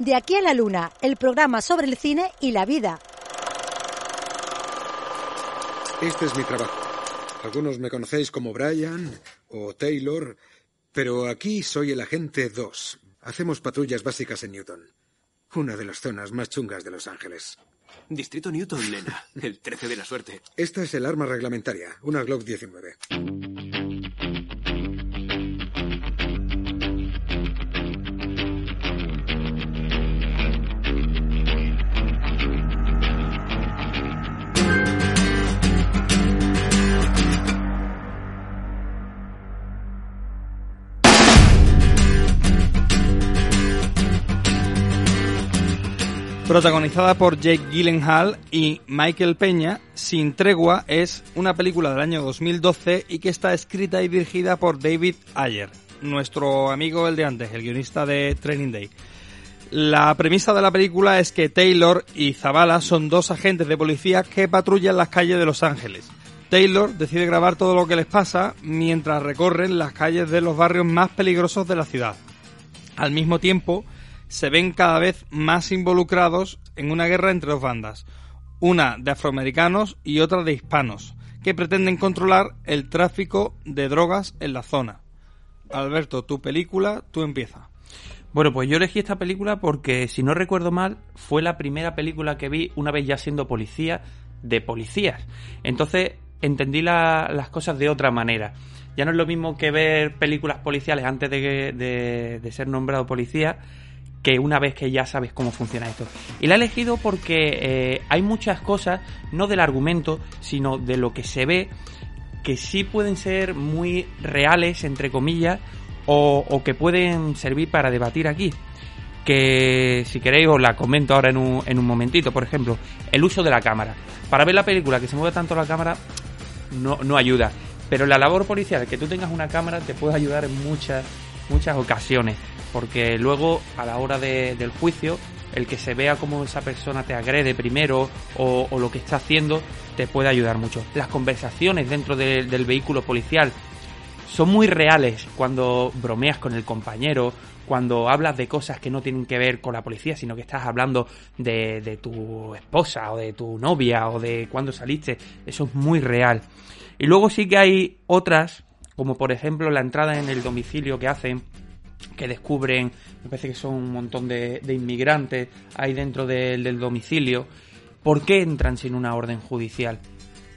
De aquí a la luna, el programa sobre el cine y la vida. Este es mi trabajo. Algunos me conocéis como Brian o Taylor, pero aquí soy el agente 2. Hacemos patrullas básicas en Newton, una de las zonas más chungas de Los Ángeles. Distrito Newton, nena. El 13 de la suerte. Esta es el arma reglamentaria, una Glock 19. Protagonizada por Jake Gyllenhaal y Michael Peña, Sin Tregua es una película del año 2012 y que está escrita y dirigida por David Ayer, nuestro amigo el de antes, el guionista de Training Day. La premisa de la película es que Taylor y Zavala son dos agentes de policía que patrullan las calles de Los Ángeles. Taylor decide grabar todo lo que les pasa mientras recorren las calles de los barrios más peligrosos de la ciudad. Al mismo tiempo, se ven cada vez más involucrados en una guerra entre dos bandas, una de afroamericanos y otra de hispanos, que pretenden controlar el tráfico de drogas en la zona. Alberto, tu película, tú empieza. Bueno, pues yo elegí esta película porque, si no recuerdo mal, fue la primera película que vi una vez ya siendo policía de policías. Entonces entendí las cosas de otra manera. Ya no es lo mismo que ver películas policiales antes de, de, de ser nombrado policía que una vez que ya sabes cómo funciona esto. Y la he elegido porque eh, hay muchas cosas, no del argumento, sino de lo que se ve, que sí pueden ser muy reales, entre comillas, o, que pueden servir para debatir aquí. Que si queréis os la comento ahora en un, en un momentito. Por ejemplo, el uso de la cámara. Para ver la película que se mueve tanto la cámara no, no ayuda. Pero la labor policial, que tú tengas una cámara, te puede ayudar en muchas, muchas ocasiones porque luego a la hora del juicio el que se vea cómo esa persona te agrede primero o, lo que está haciendo te puede ayudar mucho. Las conversaciones dentro del vehículo policial son muy reales cuando bromeas con el compañero, cuando hablas de cosas que no tienen que ver con la policía, sino que estás hablando de, de tu esposa o de tu novia o de cuando saliste. Eso es muy real. Y luego sí que hay otras, como por ejemplo la entrada en el domicilio que hacen que descubren, me parece que son un montón de, inmigrantes ahí dentro del domicilio. ¿Por qué entran sin una orden judicial?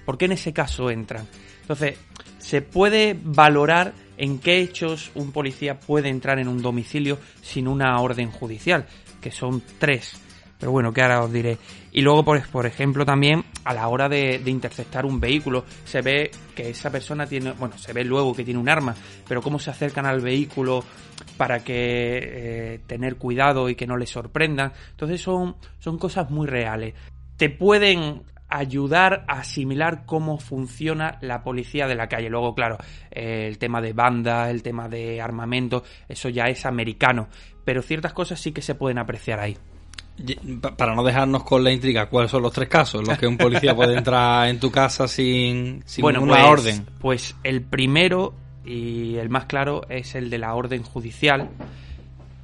¿Por qué en ese caso entran? Entonces, se puede valorar en qué hechos un policía puede entrar en un domicilio sin una orden judicial, que son tres. Pero bueno, que ahora os diré. Y luego, por, por ejemplo, también a la hora de, interceptar un vehículo, se ve que esa persona tiene, bueno, se ve luego que tiene un arma, pero cómo se acercan al vehículo para que eh, tener cuidado y que no le sorprendan. Entonces son, son cosas muy reales. Te pueden ayudar a asimilar cómo funciona la policía de la calle. Luego, claro, eh, el tema de banda, el tema de armamento, eso ya es americano, pero ciertas cosas sí que se pueden apreciar ahí. Para no dejarnos con la intriga, ¿cuáles son los tres casos en los que un policía puede entrar en tu casa sin, sin bueno, ninguna pues, orden? Pues el primero y el más claro es el de la orden judicial.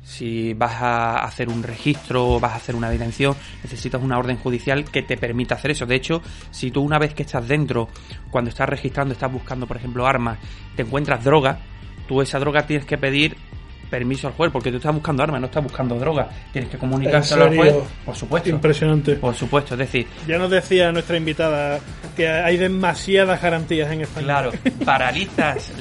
Si vas a hacer un registro o vas a hacer una detención, necesitas una orden judicial que te permita hacer eso. De hecho, si tú una vez que estás dentro, cuando estás registrando, estás buscando, por ejemplo, armas, te encuentras droga, tú esa droga tienes que pedir permiso al juez, porque tú estás buscando armas, no estás buscando droga. Tienes que comunicárselo al juez, por supuesto. Impresionante. Por supuesto, es decir. Ya nos decía nuestra invitada que hay demasiadas garantías en España. Claro, paralizas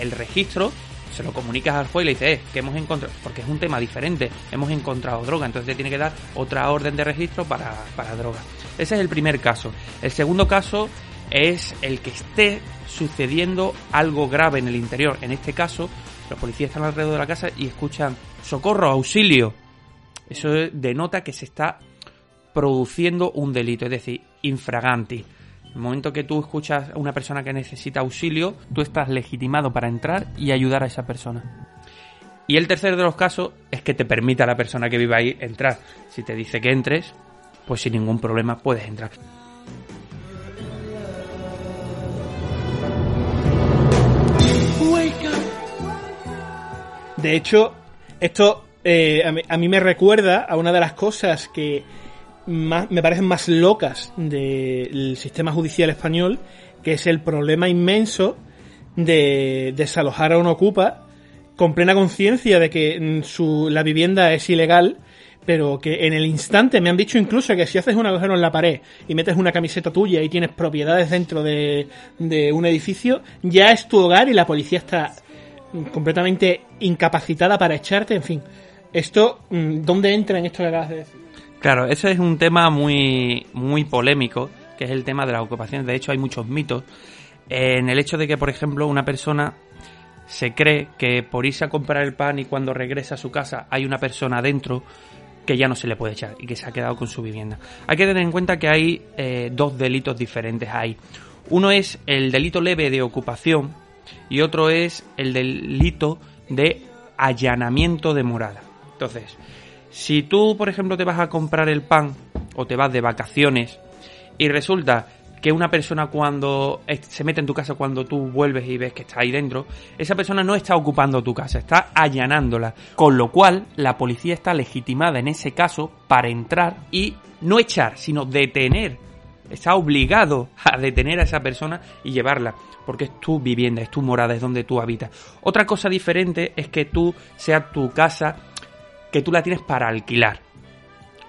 el registro, se lo comunicas al juez y le dices, eh, que hemos encontrado, porque es un tema diferente, hemos encontrado droga, entonces te tiene que dar otra orden de registro para, para droga. Ese es el primer caso. El segundo caso es el que esté sucediendo algo grave en el interior. En este caso, Los policías están alrededor de la casa y escuchan socorro, auxilio. Eso denota que se está produciendo un delito, es decir, infraganti. En el momento que tú escuchas a una persona que necesita auxilio, tú estás legitimado para entrar y ayudar a esa persona. Y el tercero de los casos es que te permita a la persona que vive ahí entrar. Si te dice que entres, pues sin ningún problema puedes entrar. De hecho, esto eh, a, mí, me recuerda a una de las cosas que más- me parecen más locas del sistema judicial español, que es el problema inmenso de desalojar a un ocupa con plena conciencia de que mm, su, la vivienda es ilegal, pero que en el instante me han dicho incluso que si haces un agujero en la pared y metes una camiseta tuya y tienes propiedades dentro de, de un edificio, ya es tu hogar y la policía está completamente incapacitada para echarte, en fin. Esto, mm, ¿dónde entra en esto que acabas de decir? Claro, ese es un tema muy, muy polémico, que es el tema de las ocupaciones. De hecho, hay muchos mitos en el hecho de que, por ejemplo, una persona se cree que por irse a comprar el pan y cuando regresa a su casa hay una persona dentro que ya no se le puede echar y que se ha quedado con su vivienda. Hay que tener en cuenta que hay eh, dos delitos diferentes ahí. Uno es el delito leve de ocupación y otro es el delito de allanamiento de morada. Entonces, si tú, por ejemplo, te vas a comprar el pan o te vas de vacaciones y resulta que una persona cuando se mete en tu casa cuando tú vuelves y ves que está ahí dentro, esa persona no está ocupando tu casa, está allanándola. Con lo cual, la policía está legitimada en ese caso para entrar y no echar, sino detener. Está obligado a detener a esa persona y llevarla, porque es tu vivienda, es tu morada, es donde tú habitas. Otra cosa diferente es que tú sea tu casa, que tú la tienes para alquilar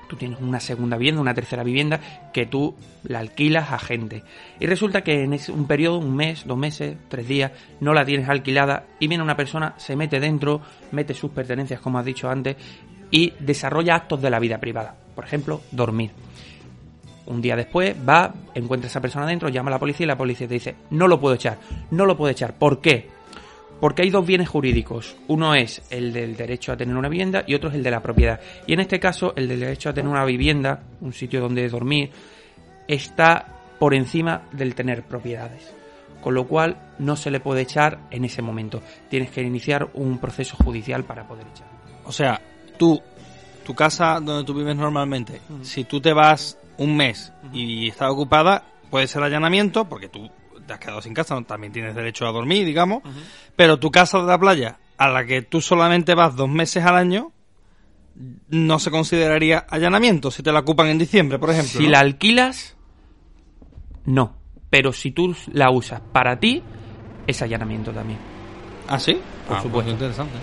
tú tienes una segunda vivienda, una tercera vivienda, que tú la alquilas a gente. Y resulta que en un periodo, un mes, dos meses, tres días, no la tienes alquilada y viene una persona, se mete dentro, mete sus pertenencias, como has dicho antes, y desarrolla actos de la vida privada. Por ejemplo, dormir. Un día después va, encuentra a esa persona dentro, llama a la policía y la policía te dice, no lo puedo echar, no lo puedo echar. ¿Por qué? Porque hay dos bienes jurídicos. Uno es el del derecho a tener una vivienda y otro es el de la propiedad. Y en este caso, el del derecho a tener una vivienda, un sitio donde dormir, está por encima del tener propiedades. Con lo cual no se le puede echar en ese momento. Tienes que iniciar un proceso judicial para poder echar. O sea, tú, tu casa donde tú vives normalmente, si tú te vas un mes y está ocupada, puede ser allanamiento, porque tú te has quedado sin casa, ¿no? también tienes derecho a dormir, digamos, pero tu casa de la playa, a la que tú solamente vas dos meses al año, no se consideraría allanamiento si te la ocupan en diciembre, por ejemplo. Si ¿no? la alquilas, no. Pero si tú la usas para ti, es allanamiento también. ¿Ah, sí? Por Ah, supuesto. pues interesante.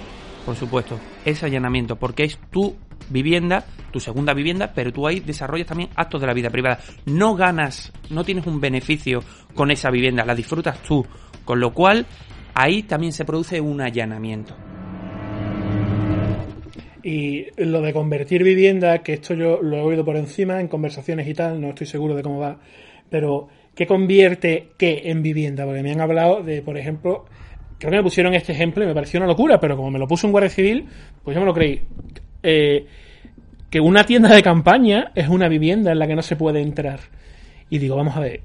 Por supuesto, es allanamiento, porque es tu vivienda, tu segunda vivienda, pero tú ahí desarrollas también actos de la vida privada. No ganas, no tienes un beneficio con esa vivienda, la disfrutas tú. Con lo cual, ahí también se produce un allanamiento. Y lo de convertir vivienda, que esto yo lo he oído por encima en conversaciones y tal, no estoy seguro de cómo va, pero ¿qué convierte qué en vivienda? Porque me han hablado de, por ejemplo, creo que me pusieron este ejemplo y me pareció una locura, pero como me lo puso un guardia civil, pues yo me lo creí. Eh, que una tienda de campaña es una vivienda en la que no se puede entrar. Y digo, vamos a ver,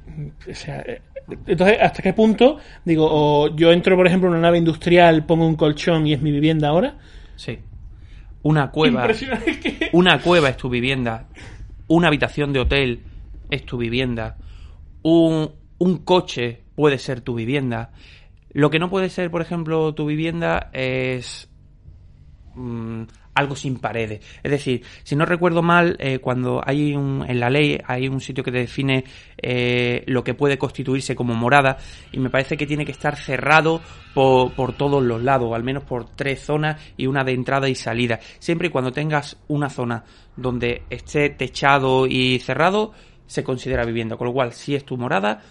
o sea, eh, entonces, ¿hasta qué punto? Digo, o yo entro, por ejemplo, en una nave industrial, pongo un colchón y es mi vivienda ahora. Sí. Una cueva. Impresionante. Una cueva es tu vivienda. Una habitación de hotel es tu vivienda. Un, un coche puede ser tu vivienda. Lo que no puede ser, por ejemplo, tu vivienda es mm, algo sin paredes. Es decir, si no recuerdo mal, eh, cuando hay un, en la ley hay un sitio que define eh, lo que puede constituirse como morada y me parece que tiene que estar cerrado por, por todos los lados, al menos por tres zonas y una de entrada y salida. Siempre y cuando tengas una zona donde esté techado y cerrado, se considera vivienda. Con lo cual, si es tu morada,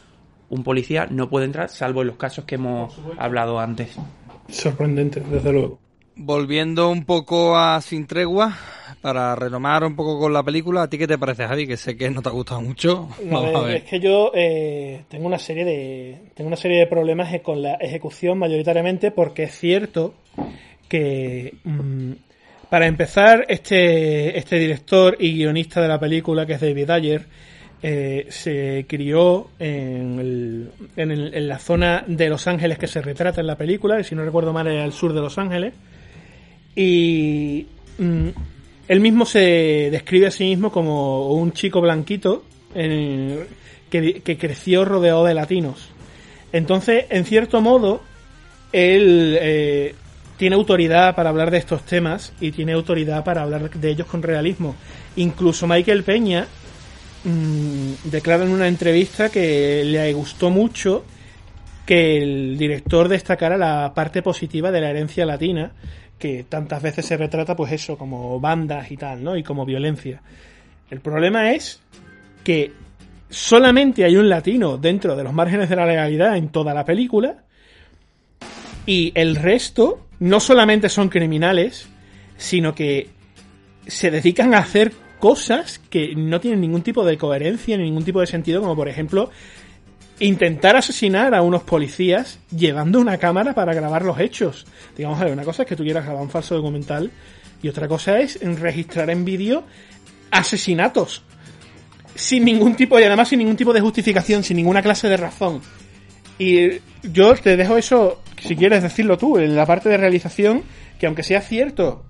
un policía no puede entrar, salvo en los casos que hemos hablado antes. Sorprendente, desde luego. Volviendo un poco a Sin Tregua, para renomar un poco con la película, ¿a ti qué te parece, Javi? Que sé que no te ha gustado mucho. No, Vamos a ver. Es que yo eh, tengo una serie de tengo una serie de problemas con la ejecución mayoritariamente porque es cierto que mm, para empezar este este director y guionista de la película que es David Ayer eh, se crió en, el- en, el- en la zona de Los Ángeles que se retrata en la película, y si no recuerdo mal es al sur de Los Ángeles, y mm, él mismo se describe a sí mismo como un chico blanquito que creció rodeado de latinos. Entonces, en cierto modo, él eh, tiene autoridad para hablar de estos temas y tiene autoridad para hablar de ellos con realismo. Incluso Michael Peña mm, declara en una entrevista que le gustó mucho que el director destacara la parte positiva de la herencia latina, que tantas veces se retrata, pues eso, como bandas y tal, ¿no? Y como violencia. El problema es que solamente hay un latino dentro de los márgenes de la legalidad en toda la película, y el resto no solamente son criminales, sino que se dedican a hacer cosas que no tienen ningún tipo de coherencia ni ningún tipo de sentido, como por ejemplo intentar asesinar a unos policías llevando una cámara para grabar los hechos. Digamos, a ver, una cosa es que tú quieras grabar un falso documental y otra cosa es registrar en vídeo asesinatos sin ningún tipo y además sin ningún tipo de justificación, sin ninguna clase de razón. Y yo te dejo eso, si quieres decirlo tú, en la parte de realización, que aunque sea cierto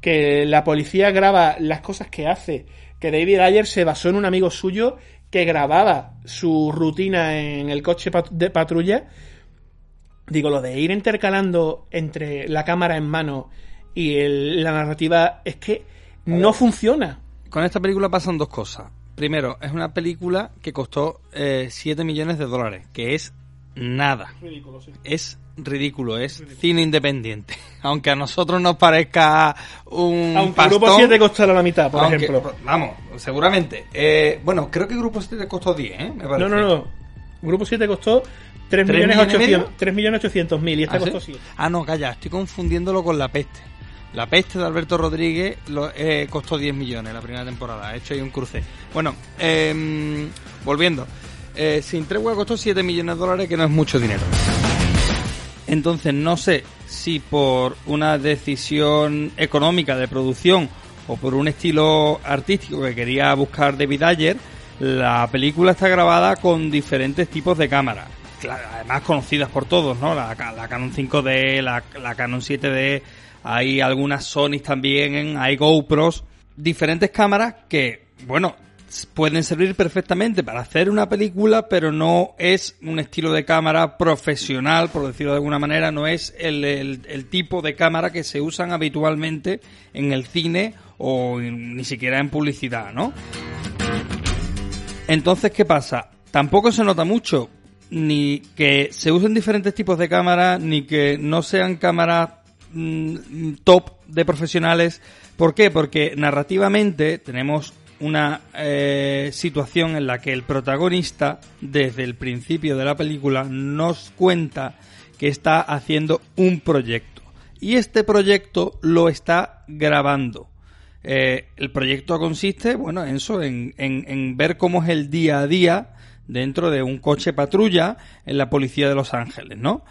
que la policía graba las cosas que hace, que David Ayer se basó en un amigo suyo que grababa su rutina en el coche pat- de patrulla, digo, lo de ir intercalando entre la cámara en mano y el- la narrativa es que no funciona. Con esta película pasan dos cosas. Primero, es una película que costó 7 millones de dólares, que es nada. Es ridículo, es cine independiente. Aunque a nosotros nos parezca un Aunque pastón, Grupo 7 costara la mitad, por aunque- ejemplo. Vamos, seguramente. Eh, bueno, creo que Grupo 7 costó 10, ¿eh? Me parece. No, no, no. Grupo 7 costó 3 ¿Tres millones millones y medio? 800 3 millones 800 mil y esta ¿Ah, sí? costó 7. Ah, no, calla, estoy confundiéndolo con La Peste. La Peste de Alberto Rodríguez lo- eh, costó 10 millones la primera temporada. He hecho ahí un cruce. Bueno, em, volviendo. Eh, Sin Tregua costó 7 millones de dólares, que no es mucho dinero. Entonces, no sé si por una decisión económica de producción o por un estilo artístico que quería buscar David Ayer, la película está grabada con diferentes tipos de cámaras. Además conocidas por todos, ¿no? La, ca- la Canon 5D, la, la Canon 7D, hay algunas Sony también, hay GoPros, diferentes cámaras que, bueno, pueden servir perfectamente para hacer una película, pero no es un estilo de cámara profesional, por decirlo de alguna manera, no es el, tipo de cámara que se usan habitualmente en el cine o ni siquiera en publicidad, ¿no? Entonces, ¿qué pasa? Tampoco se nota mucho ni que se usen diferentes tipos de cámaras, ni que no sean cámaras mm, top de profesionales. ¿Por qué? Porque narrativamente tenemos una eh, situación en la que el protagonista, desde el principio de la película, nos cuenta que está haciendo un proyecto. Y este proyecto lo está grabando. Eh, el proyecto consiste, bueno, en eso, en, en- ver cómo es el día a día dentro de un coche patrulla en la policía de Los Ángeles, ¿no?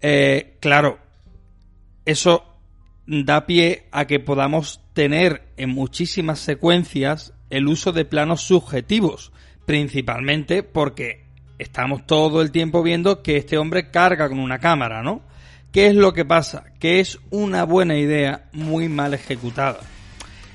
Eh, claro, eso da pie a que podamos tener en muchísimas secuencias el uso de planos subjetivos, principalmente porque estamos todo el tiempo viendo que este hombre carga con una cámara, ¿no? ¿Qué es lo que pasa? Que es una buena idea muy mal ejecutada.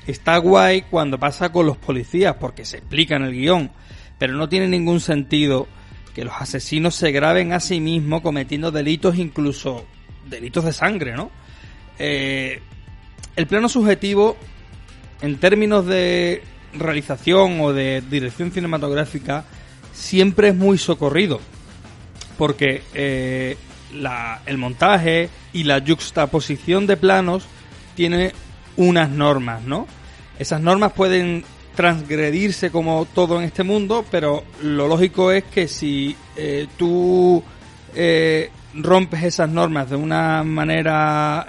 Está guay cuando pasa con los policías porque se explica en el guion, pero no tiene ningún sentido que los asesinos se graben a sí mismos cometiendo delitos, incluso delitos de sangre, ¿no? Eh, el plano subjetivo, en términos de realización o de dirección cinematográfica, siempre es muy socorrido, porque eh, la- el montaje y la juxtaposición de planos tiene unas normas, ¿no? Esas normas pueden transgredirse como todo en este mundo, pero lo lógico es que si eh, tú eh, rompes esas normas de una manera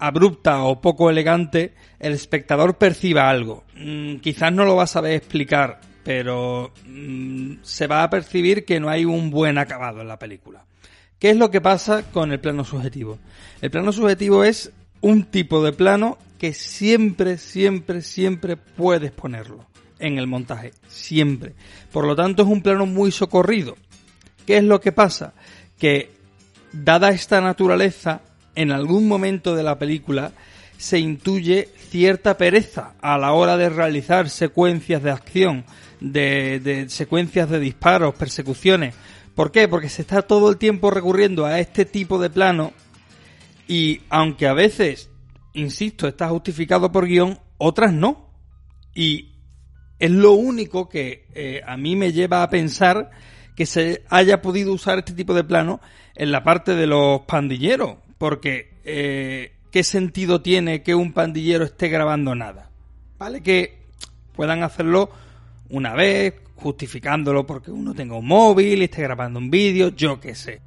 abrupta o poco elegante, el espectador perciba algo. Mm, quizás no lo va a saber explicar, pero mm, se va a percibir que no hay un buen acabado en la película. ¿Qué es lo que pasa con el plano subjetivo? El plano subjetivo es un tipo de plano que siempre, siempre, siempre puedes ponerlo en el montaje. Siempre. Por lo tanto, es un plano muy socorrido. ¿Qué es lo que pasa? Que, dada esta naturaleza, en algún momento de la película se intuye cierta pereza a la hora de realizar secuencias de acción, de, de secuencias de disparos, persecuciones. ¿Por qué? Porque se está todo el tiempo recurriendo a este tipo de plano y aunque a veces, insisto, está justificado por guion, otras no. Y es lo único que eh, a mí me lleva a pensar que se haya podido usar este tipo de plano en la parte de los pandilleros. Porque, eh, ¿qué sentido tiene que un pandillero esté grabando nada? ¿Vale? Que puedan hacerlo una vez, justificándolo porque uno tenga un móvil y esté grabando un vídeo, yo qué sé.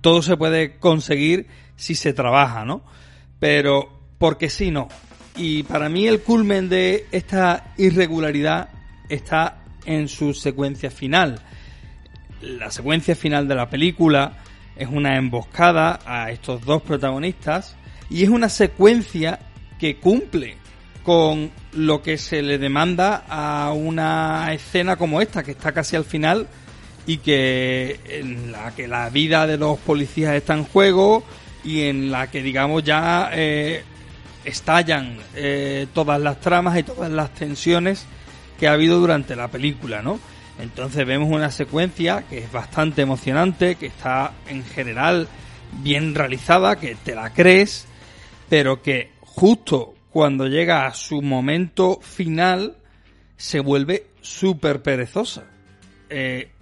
Todo se puede conseguir si se trabaja, ¿no? Pero, porque si no. Y para mí el culmen de esta irregularidad está en su secuencia final. La secuencia final de la película es una emboscada a estos dos protagonistas y es una secuencia que cumple con lo que se le demanda a una escena como esta, que está casi al final y que en la que la vida de los policías está en juego y en la que digamos ya eh, estallan eh, todas las tramas y todas las tensiones que ha habido durante la película, ¿no? Entonces vemos una secuencia que es bastante emocionante, que está en general bien realizada, que te la crees, pero que justo cuando llega a su momento final se vuelve súper perezosa. Eh,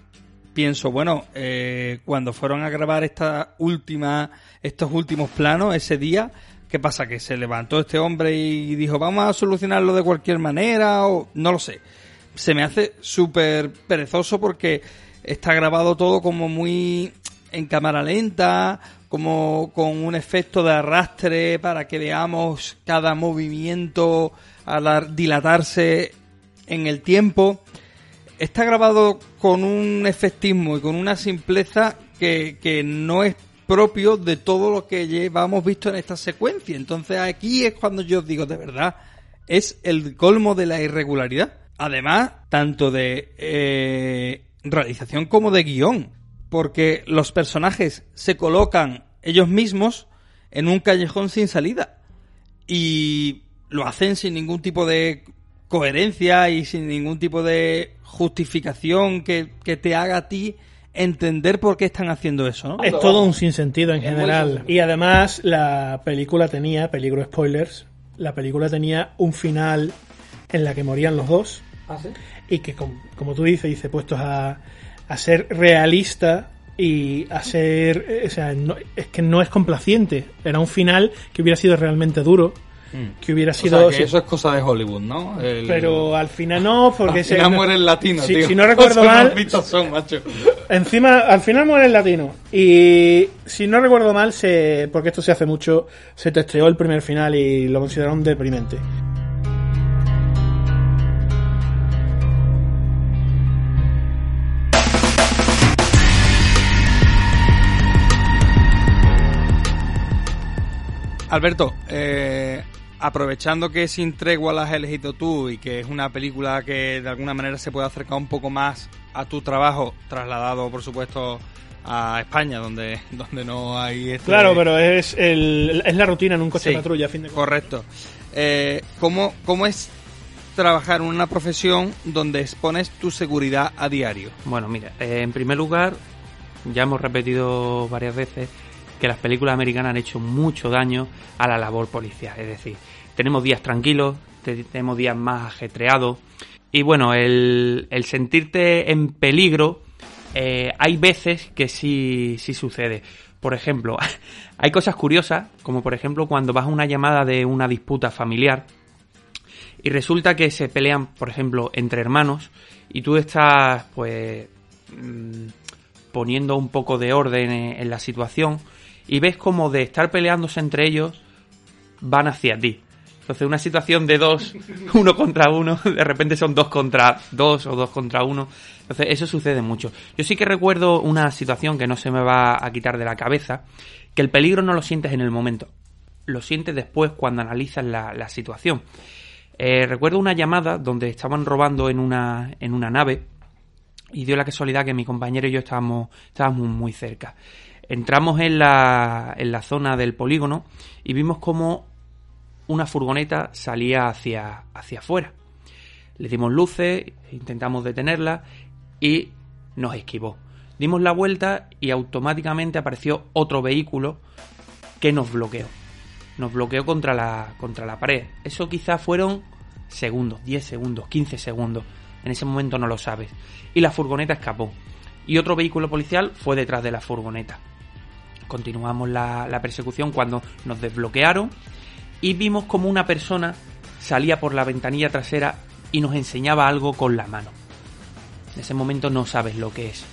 pienso, bueno, eh, cuando fueron a grabar esta última, estos últimos planos ese día, ¿qué pasa? Que se levantó este hombre y dijo, vamos a solucionarlo de cualquier manera, o no lo sé. Se me hace súper perezoso porque está grabado todo como muy en cámara lenta, como con un efecto de arrastre para que veamos cada movimiento al dilatarse en el tiempo está grabado con un efectismo y con una simpleza que, no es propio de todo lo que llevamos visto en esta secuencia. Entonces aquí es cuando yo digo, de verdad, es el colmo de la irregularidad. Además, tanto de eh, realización como de guion. Porque los personajes se colocan ellos mismos en un callejón sin salida. Y lo hacen sin ningún tipo de coherencia y sin ningún tipo de justificación que, te haga a ti entender por qué están haciendo eso, Es todo un sinsentido en general. Y además la película tenía, peligro spoilers, la película tenía un final en la que morían los dos. ¿Ah, y que, como, tú dices, dice, puestos a, a ser realista y a ser... Eh, o sea, es que no es complaciente. Era un final que hubiera sido realmente duro Mm. que hubiera sido. eso es cosa de Hollywood, ¿no? Pero al final no, porque al final muere el latino, si, Si no recuerdo mal. Encima, al final muere el latino. Y si no recuerdo mal, se, porque esto se hace mucho, se testeó el primer final y lo consideraron deprimente. Alberto, eh, aprovechando que Sin Tregua la has elegido tú y que es una película que de alguna manera se puede acercar un poco más a tu trabajo, trasladado por supuesto a España, donde, donde no hay... Este... Claro, pero es, el, es la rutina en un coche de patrulla, a fin de Correcto. Eh, ¿cómo, ¿Cómo es trabajar en una profesión donde expones tu seguridad a diario? Bueno, mira, eh, en primer lugar, ya hemos repetido varias veces que las películas americanas han hecho mucho daño a la labor policial. Es decir, tenemos días tranquilos, tenemos días más ajetreados. Y bueno, el, sentirte en peligro, eh, hay veces que sí, sí sucede. Por ejemplo, hay cosas curiosas, como por ejemplo cuando vas a una llamada de una disputa familiar y resulta que se pelean, por ejemplo, entre hermanos y tú estás, pues, mm, poniendo un poco de orden en la situación y ves como de estar peleándose entre ellos van hacia ti. Entonces, una situación de dos, uno contra uno, de repente son dos contra dos o dos contra uno. Entonces, eso sucede mucho. Yo sí que recuerdo una situación que no se me va a quitar de la cabeza, que el peligro no lo sientes en el momento, lo sientes después cuando analizas la, situación. Eh, recuerdo una llamada donde estaban robando en una, en una nave y dio la casualidad que mi compañero y yo estábamos, estábamos muy cerca. Entramos en la, en la zona del polígono y vimos como una furgoneta salía hacia, hacia afuera. Le dimos luces, intentamos detenerla y nos esquivó. Dimos la vuelta y automáticamente apareció otro vehículo que nos bloqueó. Nos bloqueó contra la, contra la pared. Eso quizás fueron segundos, 10 segundos, 15 segundos. En ese momento no lo sabes. Y la furgoneta escapó. Y otro vehículo policial fue detrás de la furgoneta. Continuamos la, persecución cuando nos desbloquearon y vimos como una persona salía por la ventanilla trasera y nos enseñaba algo con la mano. En ese momento no sabes lo que es.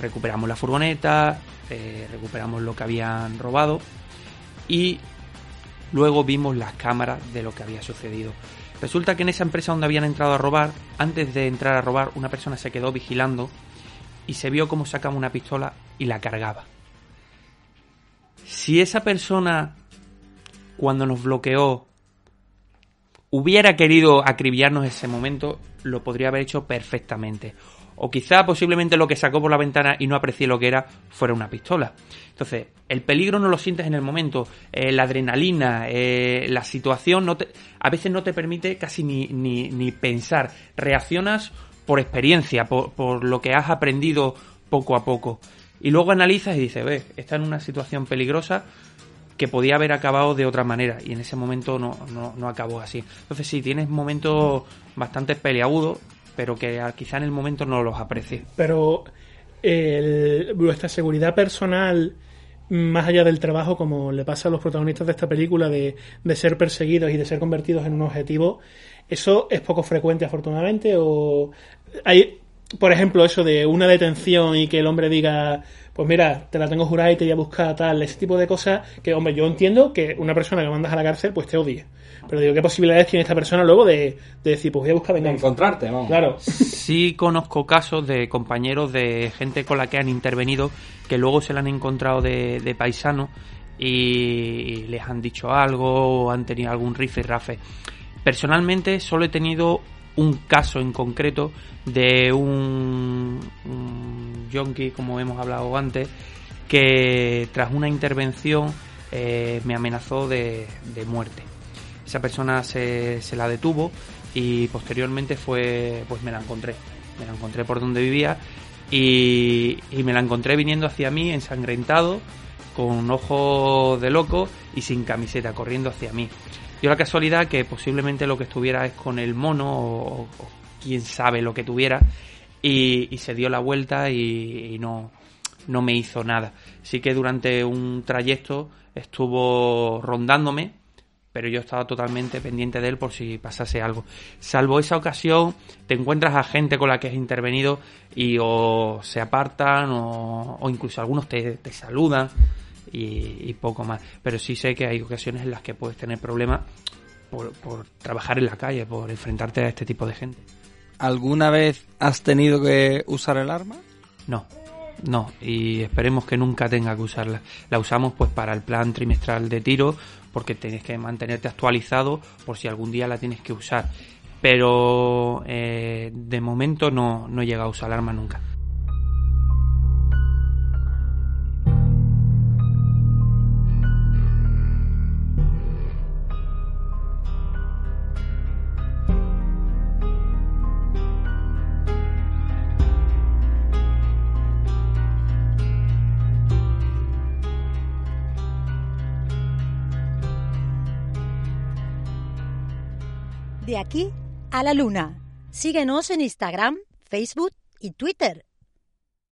Recuperamos la furgoneta, eh, recuperamos lo que habían robado y luego vimos las cámaras de lo que había sucedido. Resulta que en esa empresa donde habían entrado a robar, antes de entrar a robar, una persona se quedó vigilando y se vio cómo sacaba una pistola y la cargaba. Si esa persona cuando nos bloqueó hubiera querido acribillarnos ese momento, lo podría haber hecho perfectamente. O quizá posiblemente lo que sacó por la ventana y no aprecié lo que era fuera una pistola. Entonces, el peligro no lo sientes en el momento. Eh, la adrenalina, eh, la situación, a veces no te permite casi ni, ni, pensar. Reaccionas por experiencia, por, por, lo que has aprendido poco a poco. Y luego analizas y dices, ve, está en una situación peligrosa, que podía haber acabado de otra manera y en ese momento no, no, acabó así. Entonces sí, tienes momentos bastante peleagudos, pero que quizá en el momento no los aprecies. Pero vuestra seguridad personal, más allá del trabajo, como le pasa a los protagonistas de esta película, de, de ser perseguidos y de ser convertidos en un objetivo, ¿eso es poco frecuente afortunadamente? ¿O hay, por ejemplo, eso de una detención y que el hombre diga pues mira, te la tengo jurada y te voy a buscar tal, ese tipo de cosas que, hombre, yo entiendo que una persona que mandas a la cárcel, pues te odie. Pero digo, ¿qué posibilidades tiene esta persona luego de, decir, pues voy a buscar venganza? De encontrarte, vamos. Claro. Sí conozco casos de compañeros, de gente con la que han intervenido, que luego se la han encontrado de, de paisano y les han dicho algo o han tenido algún rife y rafe. Personalmente solo he tenido un caso en concreto de un, un como hemos hablado antes, que tras una intervención eh, me amenazó de, muerte. Esa persona se, se, la detuvo y posteriormente fue, pues me la encontré. Me la encontré por donde vivía y, y me la encontré viniendo hacia mí ensangrentado, con ojos de loco y sin camiseta, corriendo hacia mí. La casualidad que posiblemente lo que estuviera es con el mono o, quién sabe lo que tuviera y, se dio la vuelta y, no, no me hizo nada. Sí que durante un trayecto estuvo rondándome, pero yo estaba totalmente pendiente de él por si pasase algo. Salvo esa ocasión, te encuentras a gente con la que has intervenido y o se apartan o, incluso algunos te, te saludan y, poco más. Pero sí sé que hay ocasiones en las que puedes tener problemas por, por trabajar en la calle, por enfrentarte a este tipo de gente. ¿Alguna vez has tenido que usar el arma? No, no, y esperemos que nunca tenga que usarla. La usamos pues para el plan trimestral de tiro, porque tienes que mantenerte actualizado por si algún día la tienes que usar. Pero eh, de momento no, no he llegado a usar el arma nunca. Aquí a la luna. Síguenos en Instagram, Facebook y Twitter.